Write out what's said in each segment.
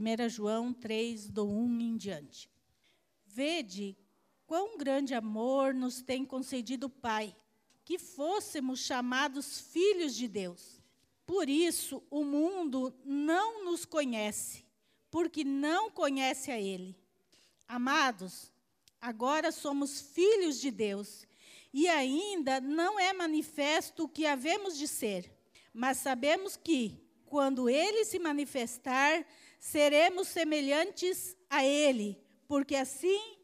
1 João 3, do 1 em diante. Vede quão grande amor nos tem concedido o Pai, que fôssemos chamados filhos de Deus. Por isso, o mundo não nos conhece, porque não conhece a Ele. Amados, agora somos filhos de Deus, e ainda não é manifesto o que havemos de ser, mas sabemos que, quando Ele se manifestar, seremos semelhantes a Ele, porque assim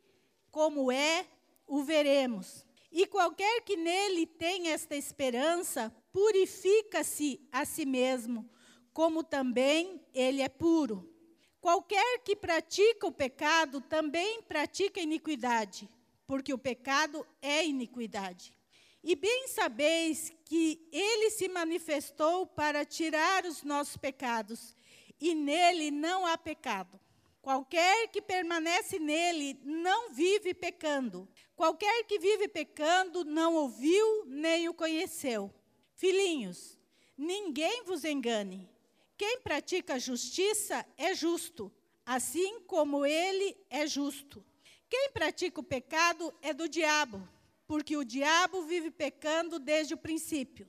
como é, o veremos. E qualquer que nele tenha esta esperança, purifica-se a si mesmo, como também ele é puro. Qualquer que pratica o pecado também pratica iniquidade, porque o pecado é iniquidade. E bem sabeis que ele se manifestou para tirar os nossos pecados, e nele não há pecado. Qualquer que permanece nele não vive pecando. Qualquer que vive pecando não ouviu nem o conheceu. Filhinhos, ninguém vos engane. Quem pratica justiça é justo, assim como ele é justo. Quem pratica o pecado é do diabo, porque o diabo vive pecando desde o princípio.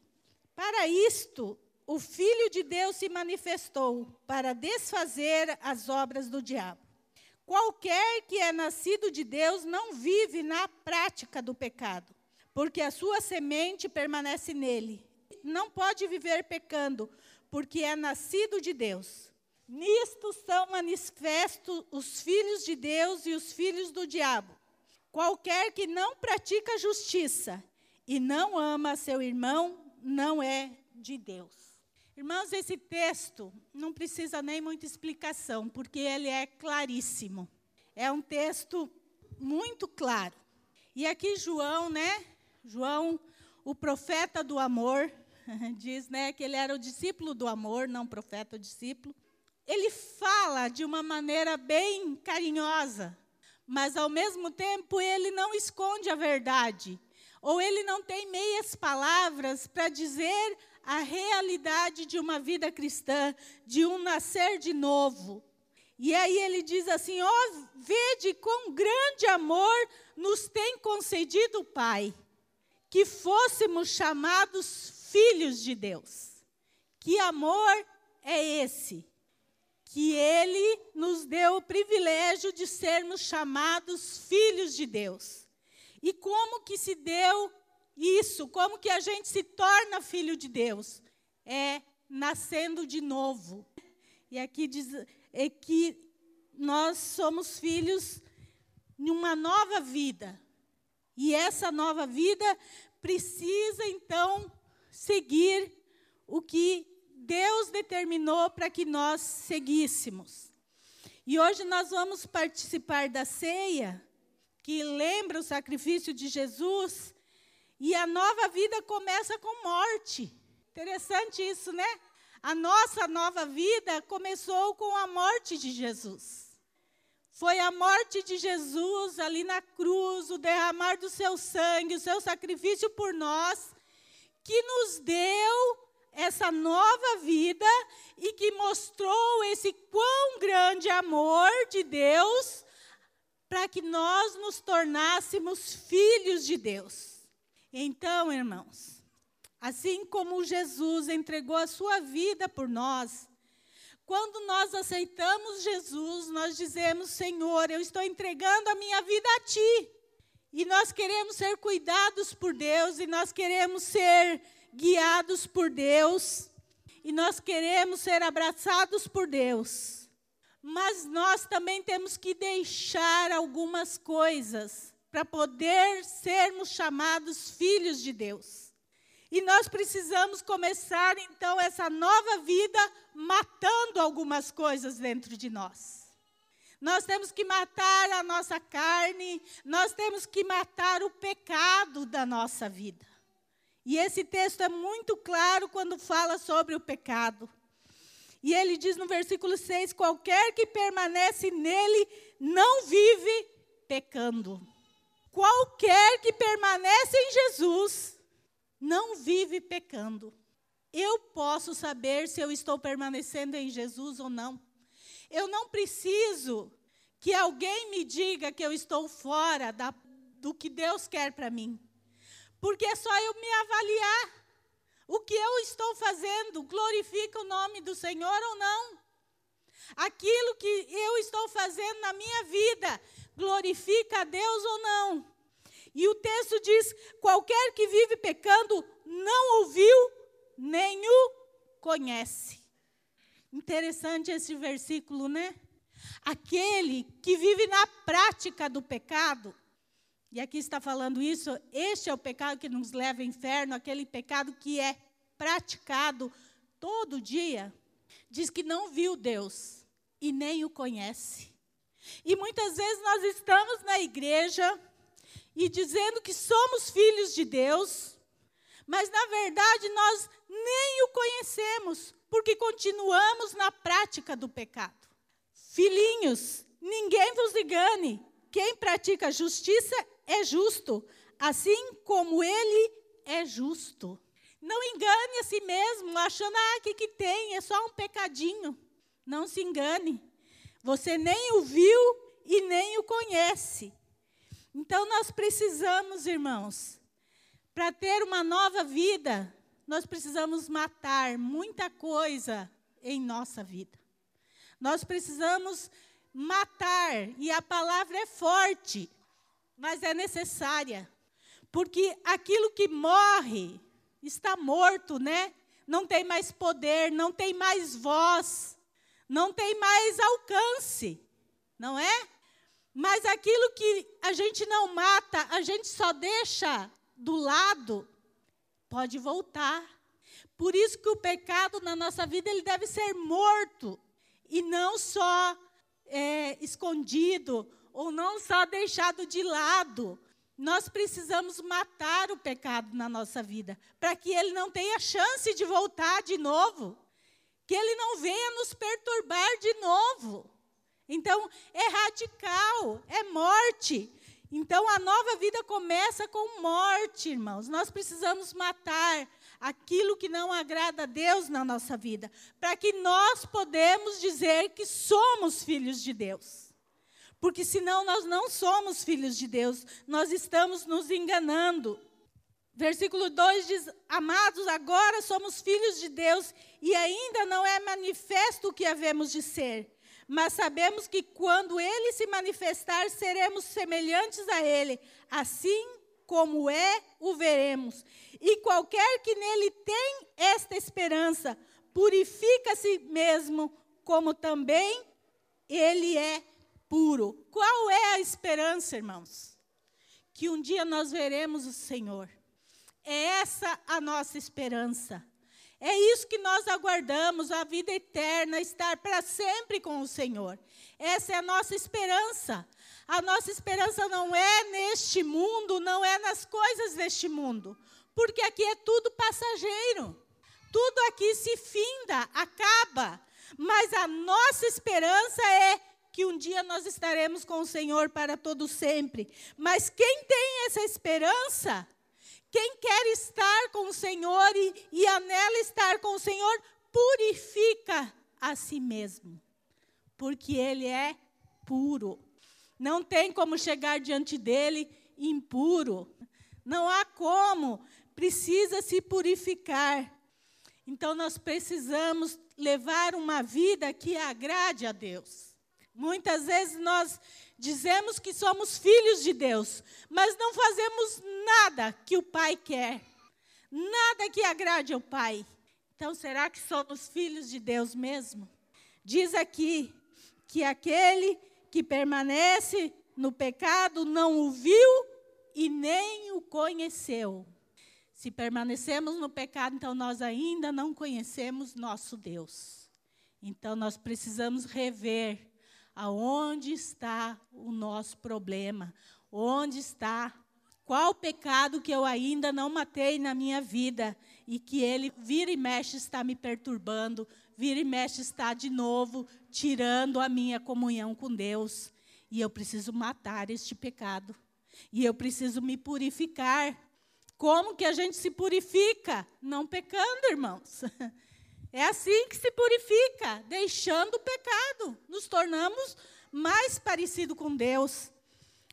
Para isto, o Filho de Deus se manifestou para desfazer as obras do diabo. Qualquer que é nascido de Deus não vive na prática do pecado, porque a sua semente permanece nele. Não pode viver pecando, porque é nascido de Deus. Nisto são manifestos os filhos de Deus e os filhos do diabo. Qualquer que não pratica justiça e não ama seu irmão não é de Deus. Irmãos, esse texto não precisa nem muita explicação, porque ele é claríssimo. É um texto muito claro. E aqui João, né? João, o profeta do amor, diz, né, que ele era o discípulo do amor, não profeta, o discípulo. Ele fala de uma maneira bem carinhosa, mas ao mesmo tempo ele não esconde a verdade, ou ele não tem meias palavras para dizer a realidade de uma vida cristã, de um nascer de novo. E aí ele diz assim: ó, oh, vede quão grande amor nos tem concedido o Pai, que fôssemos chamados filhos de Deus. Que amor é esse? Que ele nos deu o privilégio de sermos chamados filhos de Deus. E como que se deu isso, como que a gente se torna filho de Deus? É nascendo de novo. E aqui diz é que nós somos filhos de uma nova vida. E essa nova vida precisa então seguir o que Deus determinou para que nós seguíssemos. E hoje nós vamos participar da ceia, que lembra o sacrifício de Jesus e a nova vida começa com morte. Interessante isso, né? A nossa nova vida começou com a morte de Jesus. Foi a morte de Jesus ali na cruz, o derramar do seu sangue, o seu sacrifício por nós, que nos deu essa nova vida e que mostrou esse quão grande amor de Deus para que nós nos tornássemos filhos de Deus. Então, irmãos, assim como Jesus entregou a sua vida por nós, quando nós aceitamos Jesus, nós dizemos: Senhor, eu estou entregando a minha vida a Ti. E nós queremos ser cuidados por Deus, e nós queremos ser guiados por Deus, e nós queremos ser abraçados por Deus. Mas nós também temos que deixar algumas coisas para poder sermos chamados filhos de Deus. E nós precisamos começar então essa nova vida matando algumas coisas dentro de nós. Nós temos que matar a nossa carne, nós temos que matar o pecado da nossa vida. E esse texto é muito claro quando fala sobre o pecado. E ele diz no versículo 6: qualquer que permanece nele não vive pecando. Qualquer que permanece em Jesus não vive pecando. Eu posso saber se eu estou permanecendo em Jesus ou não. Eu não preciso que alguém me diga que eu estou fora da, do que Deus quer para mim. Porque é só eu me avaliar. O que eu estou fazendo glorifica o nome do Senhor ou não? Aquilo que eu estou fazendo na minha vida glorifica a Deus ou não? E o texto diz: qualquer que vive pecando não ouviu nem o conhece. Interessante esse versículo, né? Aquele que vive na prática do pecado, e aqui está falando isso, este é o pecado que nos leva ao inferno, aquele pecado que é praticado todo dia, diz que não viu Deus e nem o conhece. E muitas vezes nós estamos na igreja e dizendo que somos filhos de Deus, mas na verdade nós nem o conhecemos, porque continuamos na prática do pecado. Filhinhos, ninguém vos engane, quem pratica justiça é justo, assim como ele é justo. Não engane a si mesmo, achando, ah, que, que tem? É só um pecadinho. Não se engane. Você nem o viu e nem o conhece. Então nós precisamos, irmãos, para ter uma nova vida, nós precisamos matar muita coisa em nossa vida. Nós precisamos matar, e a palavra é forte, mas é necessária. Porque aquilo que morre está morto, né? Não tem mais poder, não tem mais voz, não tem mais alcance, não é? Mas aquilo que a gente não mata, a gente só deixa do lado, pode voltar. Por isso que o pecado na nossa vida ele deve ser morto e não só é, escondido ou não só deixado de lado. Nós precisamos matar o pecado na nossa vida para que ele não tenha chance de voltar de novo, que ele não venha nos perturbar de novo. Então, é radical, é morte. Então, a nova vida começa com morte, irmãos. Nós precisamos matar aquilo que não agrada a Deus na nossa vida, para que nós podemos dizer que somos filhos de Deus. Porque senão nós não somos filhos de Deus, nós estamos nos enganando. Versículo 2 diz: Amados, agora somos filhos de Deus e ainda não é manifesto o que havemos de ser mas sabemos que quando ele se manifestar, seremos semelhantes a ele, assim como é, o veremos. E qualquer que nele tem esta esperança, purifica a si mesmo, como também ele é puro. Qual é a esperança, irmãos? Que um dia nós veremos o Senhor. É essa a nossa esperança. É isso que nós aguardamos, a vida eterna, estar para sempre com o Senhor. Essa é a nossa esperança. A nossa esperança não é neste mundo, não é nas coisas deste mundo, porque aqui é tudo passageiro. Tudo aqui se finda, acaba. Mas a nossa esperança é que um dia nós estaremos com o Senhor para todo sempre. Mas quem tem essa esperança quem quer estar com o Senhor e, e anela estar com o Senhor, purifica a si mesmo, porque Ele é puro. Não tem como chegar diante dele impuro. Não há como. Precisa se purificar. Então nós precisamos levar uma vida que agrade a Deus. Muitas vezes nós Dizemos que somos filhos de Deus, mas não fazemos nada que o Pai quer, nada que agrade ao Pai. Então, será que somos filhos de Deus mesmo? Diz aqui que aquele que permanece no pecado não o viu e nem o conheceu. Se permanecemos no pecado, então nós ainda não conhecemos nosso Deus. Então nós precisamos rever aonde está o nosso problema? Onde está? Qual pecado que eu ainda não matei na minha vida e que ele vira e mexe está me perturbando, vira e mexe está de novo tirando a minha comunhão com Deus? E eu preciso matar este pecado. E eu preciso me purificar. Como que a gente se purifica? Não pecando, irmãos. É assim que se purifica, deixando o pecado. Nos tornamos mais parecido com Deus.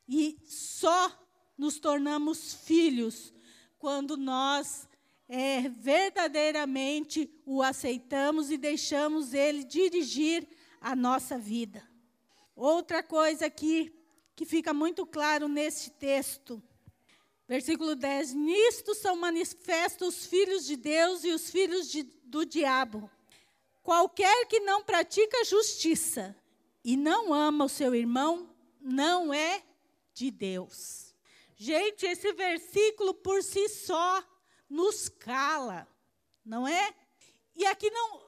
E só nos tornamos filhos quando nós é, verdadeiramente o aceitamos e deixamos ele dirigir a nossa vida. Outra coisa aqui que fica muito claro nesse texto, versículo 10: Nisto são manifestos os filhos de Deus e os filhos de, do diabo. Qualquer que não pratica justiça e não ama o seu irmão, não é de Deus. Gente, esse versículo por si só nos cala, não é? E aqui não,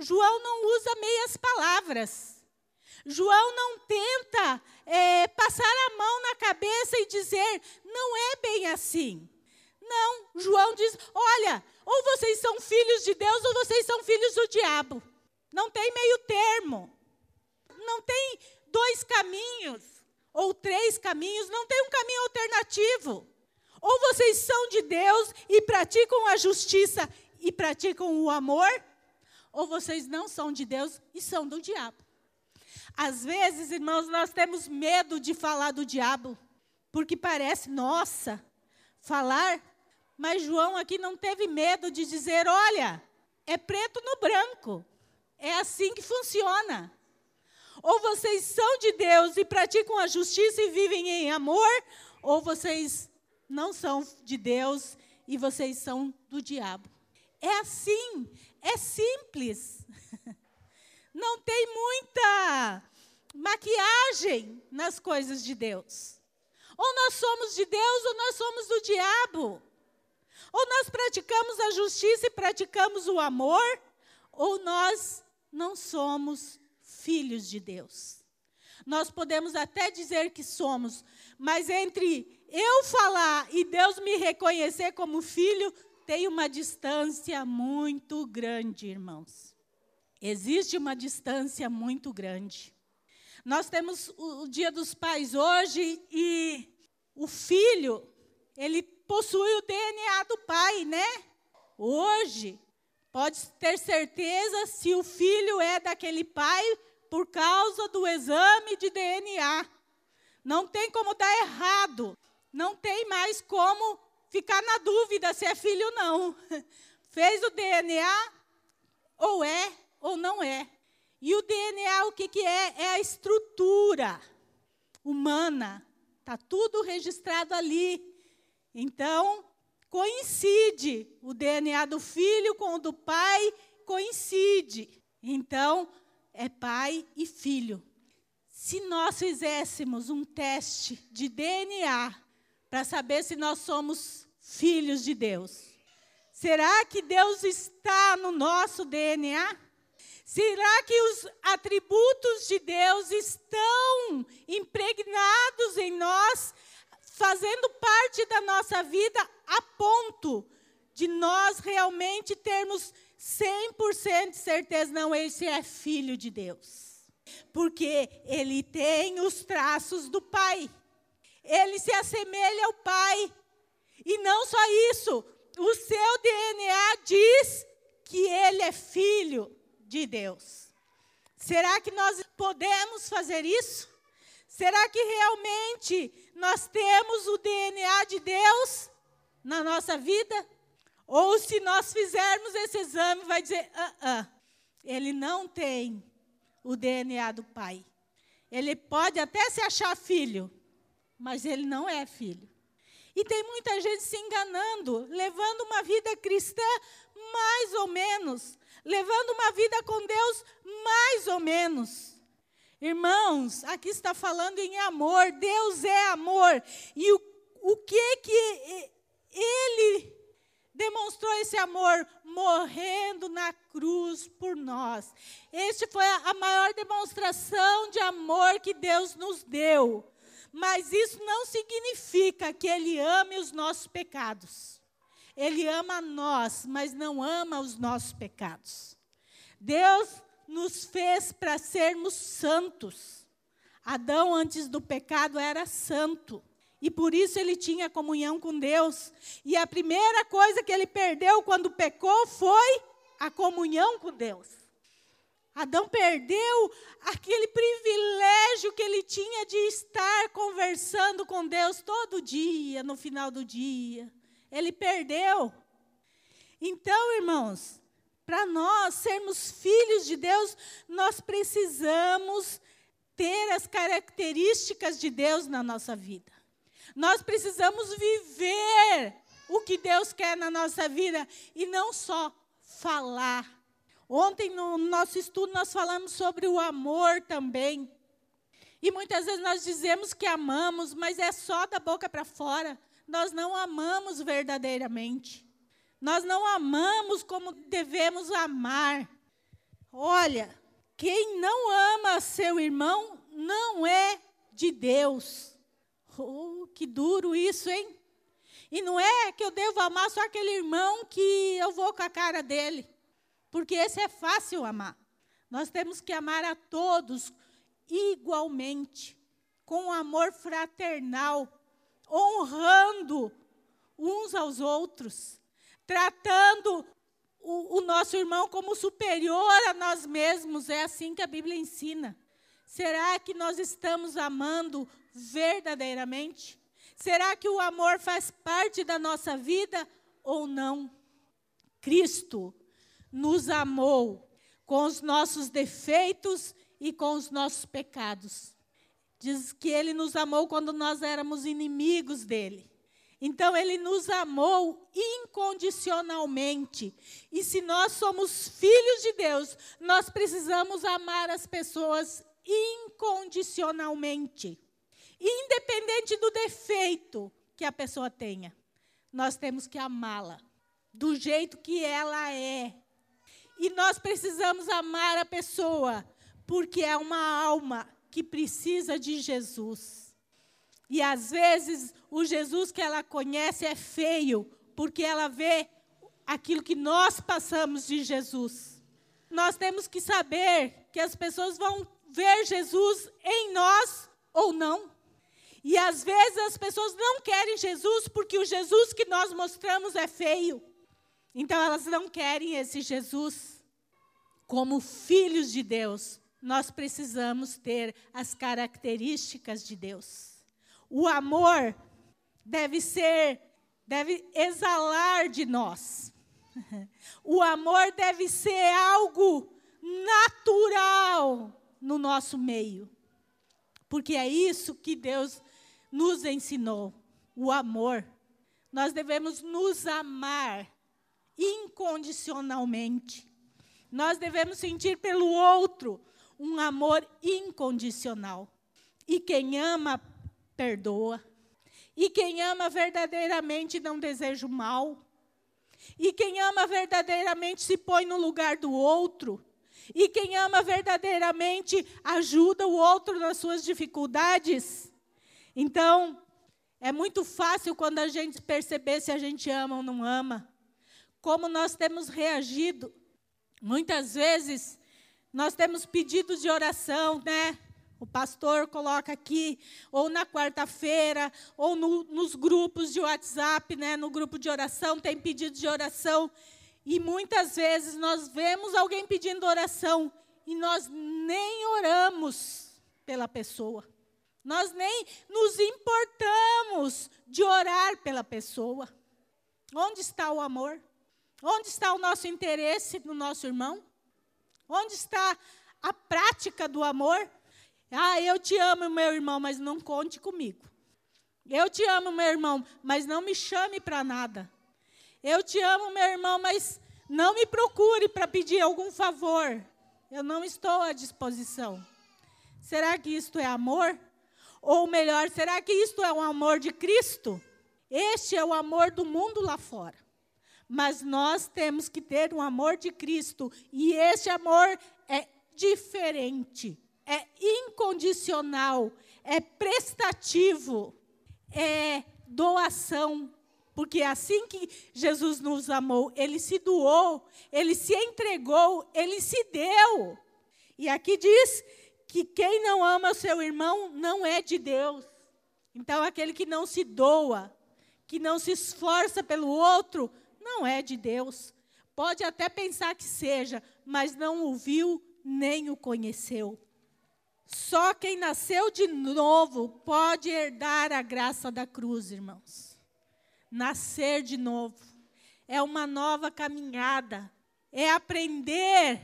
João não usa meias palavras. João não tenta é, passar a mão na cabeça e dizer, não é bem assim. Não, João diz: olha, ou vocês são filhos de Deus ou vocês são filhos do diabo. Não tem meio termo. Não tem dois caminhos ou três caminhos, não tem um caminho alternativo. Ou vocês são de Deus e praticam a justiça e praticam o amor, ou vocês não são de Deus e são do diabo. Às vezes, irmãos, nós temos medo de falar do diabo, porque parece, nossa, falar, mas João aqui não teve medo de dizer: olha, é preto no branco, é assim que funciona. Ou vocês são de Deus e praticam a justiça e vivem em amor, ou vocês não são de Deus e vocês são do diabo. É assim, é simples. Não tem muita maquiagem nas coisas de Deus. Ou nós somos de Deus ou nós somos do diabo. Ou nós praticamos a justiça e praticamos o amor, ou nós não somos filhos de Deus. Nós podemos até dizer que somos, mas entre eu falar e Deus me reconhecer como filho, tem uma distância muito grande, irmãos. Existe uma distância muito grande. Nós temos o, Dia dos Pais hoje e o filho, ele possui o DNA do pai, né? Hoje, pode ter certeza se o filho é daquele pai por causa do exame de DNA. Não tem como dar errado. Não tem mais como ficar na dúvida se é filho ou não. Fez o DNA, ou é ou não é. E o DNA, o que, que é? É a estrutura humana. Está tudo registrado ali. Então, coincide. O DNA do filho com o do pai coincide. Então, é pai e filho. Se nós fizéssemos um teste de DNA para saber se nós somos filhos de Deus, será que Deus está no nosso DNA? Será que os atributos de Deus estão impregnados em nós, fazendo parte da nossa vida a ponto de nós realmente termos 100% de certeza, não, esse é filho de Deus. Porque ele tem os traços do Pai. Ele se assemelha ao Pai. E não só isso, o seu DNA diz que ele é filho de Deus. Será que nós podemos fazer isso? Será que realmente nós temos o DNA de Deus na nossa vida? Ou se nós fizermos esse exame, vai dizer: ah, ah, ele não tem o DNA do pai. Ele pode até se achar filho, mas ele não é filho. E tem muita gente se enganando, levando uma vida cristã mais ou menos, levando uma vida com Deus mais ou menos. Irmãos, aqui está falando em amor, Deus é amor. E o, o que que ele demonstrou esse amor morrendo na cruz por nós. Este foi a maior demonstração de amor que Deus nos deu. Mas isso não significa que Ele ame os nossos pecados. Ele ama nós, mas não ama os nossos pecados. Deus nos fez para sermos santos. Adão, antes do pecado, era santo. E por isso ele tinha comunhão com Deus. E a primeira coisa que ele perdeu quando pecou foi a comunhão com Deus. Adão perdeu aquele privilégio que ele tinha de estar conversando com Deus todo dia, no final do dia. Ele perdeu. Então, irmãos, para nós sermos filhos de Deus, nós precisamos ter as características de Deus na nossa vida. Nós precisamos viver o que Deus quer na nossa vida e não só falar. Ontem, no nosso estudo, nós falamos sobre o amor também. E muitas vezes nós dizemos que amamos, mas é só da boca para fora. Nós não amamos verdadeiramente. Nós não amamos como devemos amar. Olha, quem não ama seu irmão não é de Deus. Oh, que duro isso, hein? E não é que eu devo amar só aquele irmão que eu vou com a cara dele, porque esse é fácil amar. Nós temos que amar a todos igualmente, com amor fraternal, honrando uns aos outros, tratando o, o nosso irmão como superior a nós mesmos. É assim que a Bíblia ensina. Será que nós estamos amando verdadeiramente? Será que o amor faz parte da nossa vida ou não? Cristo nos amou com os nossos defeitos e com os nossos pecados. Diz que ele nos amou quando nós éramos inimigos dele. Então ele nos amou incondicionalmente. E se nós somos filhos de Deus, nós precisamos amar as pessoas incondicionalmente. Independente do defeito que a pessoa tenha, nós temos que amá-la do jeito que ela é. E nós precisamos amar a pessoa porque é uma alma que precisa de Jesus. E às vezes o Jesus que ela conhece é feio, porque ela vê aquilo que nós passamos de Jesus. Nós temos que saber que as pessoas vão ver Jesus em nós ou não. E às vezes as pessoas não querem Jesus porque o Jesus que nós mostramos é feio. Então elas não querem esse Jesus. Como filhos de Deus, nós precisamos ter as características de Deus. O amor deve ser, deve exalar de nós. O amor deve ser algo natural no nosso meio. Porque é isso que Deus nos ensinou o amor. Nós devemos nos amar incondicionalmente. Nós devemos sentir pelo outro um amor incondicional. E quem ama, perdoa. E quem ama verdadeiramente não deseja o mal. E quem ama verdadeiramente se põe no lugar do outro. E quem ama verdadeiramente ajuda o outro nas suas dificuldades. Então, é muito fácil quando a gente perceber se a gente ama ou não ama. Como nós temos reagido. Muitas vezes, nós temos pedidos de oração, né? O pastor coloca aqui, ou na quarta-feira, ou no, nos grupos de WhatsApp, né? no grupo de oração, tem pedido de oração. E muitas vezes nós vemos alguém pedindo oração e nós nem oramos pela pessoa. Nós nem nos importamos de orar pela pessoa. Onde está o amor? Onde está o nosso interesse no nosso irmão? Onde está a prática do amor? Ah, eu te amo, meu irmão, mas não conte comigo. Eu te amo, meu irmão, mas não me chame para nada. Eu te amo, meu irmão, mas não me procure para pedir algum favor. Eu não estou à disposição. Será que isto é amor? Ou melhor, será que isto é o amor de Cristo? Este é o amor do mundo lá fora. Mas nós temos que ter um amor de Cristo. E este amor é diferente, é incondicional, é prestativo, é doação. Porque assim que Jesus nos amou, ele se doou, ele se entregou, ele se deu. E aqui diz que quem não ama o seu irmão não é de Deus. Então, aquele que não se doa, que não se esforça pelo outro, não é de Deus. pode até pensar que seja, mas não o viu nem o conheceu. Só quem nasceu de novo pode herdar a graça da cruz, irmãos. Nascer de novo é uma nova caminhada, é aprender.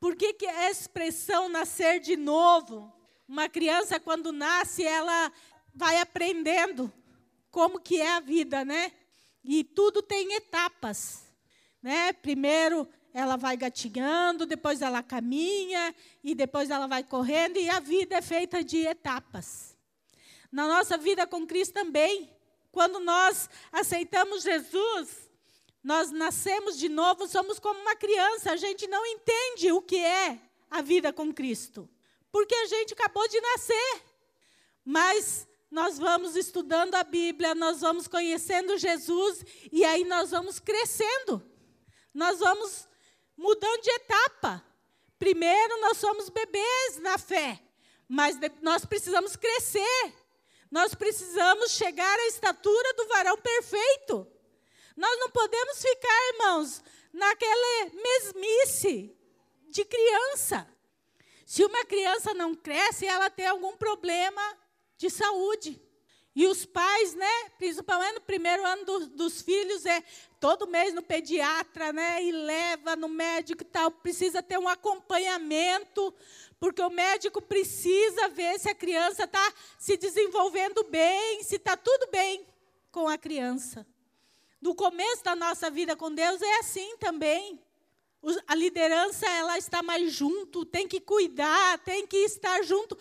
Por que, que a expressão nascer de novo? Uma criança, quando nasce, ela vai aprendendo como que é a vida, né? E tudo tem etapas, né? Primeiro ela vai gatinhando, depois ela caminha e depois ela vai correndo e a vida é feita de etapas. Na nossa vida com Cristo também, quando nós aceitamos Jesus, nós nascemos de novo, somos como uma criança, a gente não entende o que é a vida com Cristo, porque a gente acabou de nascer. Mas nós vamos estudando a Bíblia, nós vamos conhecendo Jesus e aí nós vamos crescendo. Nós vamos mudando de etapa. Primeiro nós somos bebês na fé, mas nós precisamos crescer. Nós precisamos chegar à estatura do varão perfeito. Nós não podemos ficar, irmãos, naquela mesmice de criança. Se uma criança não cresce, ela tem algum problema de saúde. E os pais, né, principalmente no primeiro ano do, dos filhos, é todo mês no pediatra, né, e leva no médico e tal, precisa ter um acompanhamento, porque o médico precisa ver se a criança está se desenvolvendo bem, se está tudo bem com a criança. No começo da nossa vida com Deus é assim também. A liderança ela está mais junto, tem que cuidar, tem que estar junto.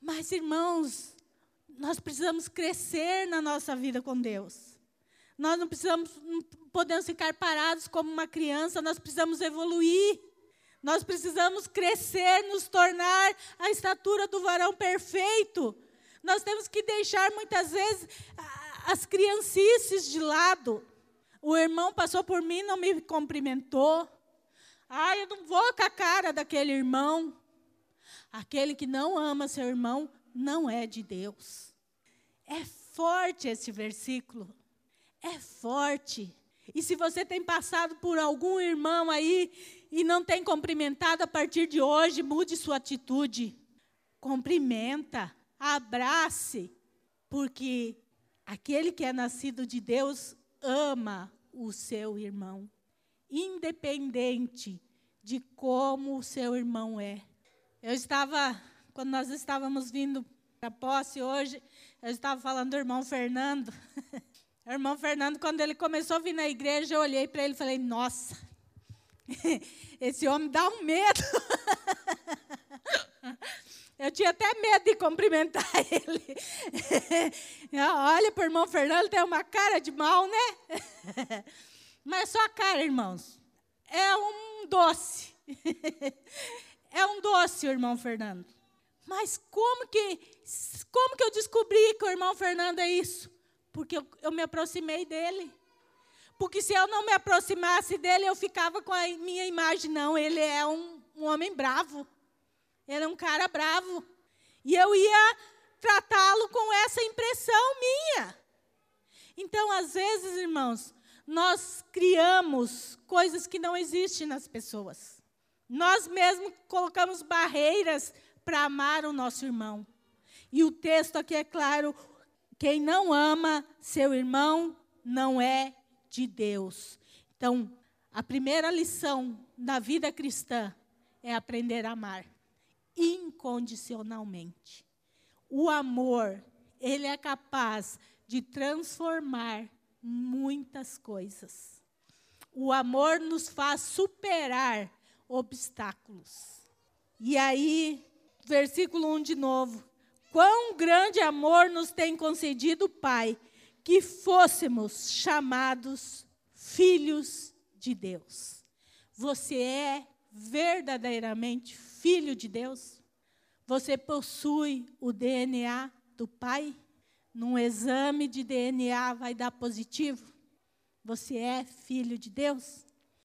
Mas irmãos, nós precisamos crescer na nossa vida com Deus. Nós não precisamos, não podemos ficar parados como uma criança, nós precisamos evoluir. Nós precisamos crescer, nos tornar a estatura do varão perfeito. Nós temos que deixar muitas vezes as criancices de lado. O irmão passou por mim, não me cumprimentou. Ah, eu não vou com a cara daquele irmão. Aquele que não ama seu irmão não é de Deus. É forte esse versículo. É forte. E se você tem passado por algum irmão aí e não tem cumprimentado a partir de hoje, mude sua atitude. Cumprimenta, abrace, porque aquele que é nascido de Deus ama o seu irmão, independente de como o seu irmão é. Eu estava, quando nós estávamos vindo para posse hoje, eu estava falando do irmão Fernando. o irmão Fernando, quando ele começou a vir na igreja, eu olhei para ele e falei: Nossa, esse homem dá um medo. Eu tinha até medo de cumprimentar ele. Olha para o irmão Fernando, tem uma cara de mal, né? Mas só a cara, irmãos. É um doce. É um doce o irmão Fernando. Mas como que, como que eu descobri que o irmão Fernando é isso? Porque eu, eu me aproximei dele. Porque se eu não me aproximasse dele, eu ficava com a minha imagem. Não, ele é um, um homem bravo. Ele é um cara bravo. E eu ia tratá-lo com essa impressão minha. Então, às vezes, irmãos, nós criamos coisas que não existem nas pessoas. Nós mesmos colocamos barreiras para amar o nosso irmão. E o texto aqui é claro: quem não ama seu irmão não é de Deus. Então, a primeira lição da vida cristã é aprender a amar incondicionalmente. O amor, ele é capaz de transformar muitas coisas. O amor nos faz superar obstáculos. E aí, versículo 1 de novo. Quão grande amor nos tem concedido o Pai, que fôssemos chamados filhos de Deus. Você é verdadeiramente filho de Deus? Você possui o DNA do Pai? Num exame de DNA vai dar positivo? Você é filho de Deus?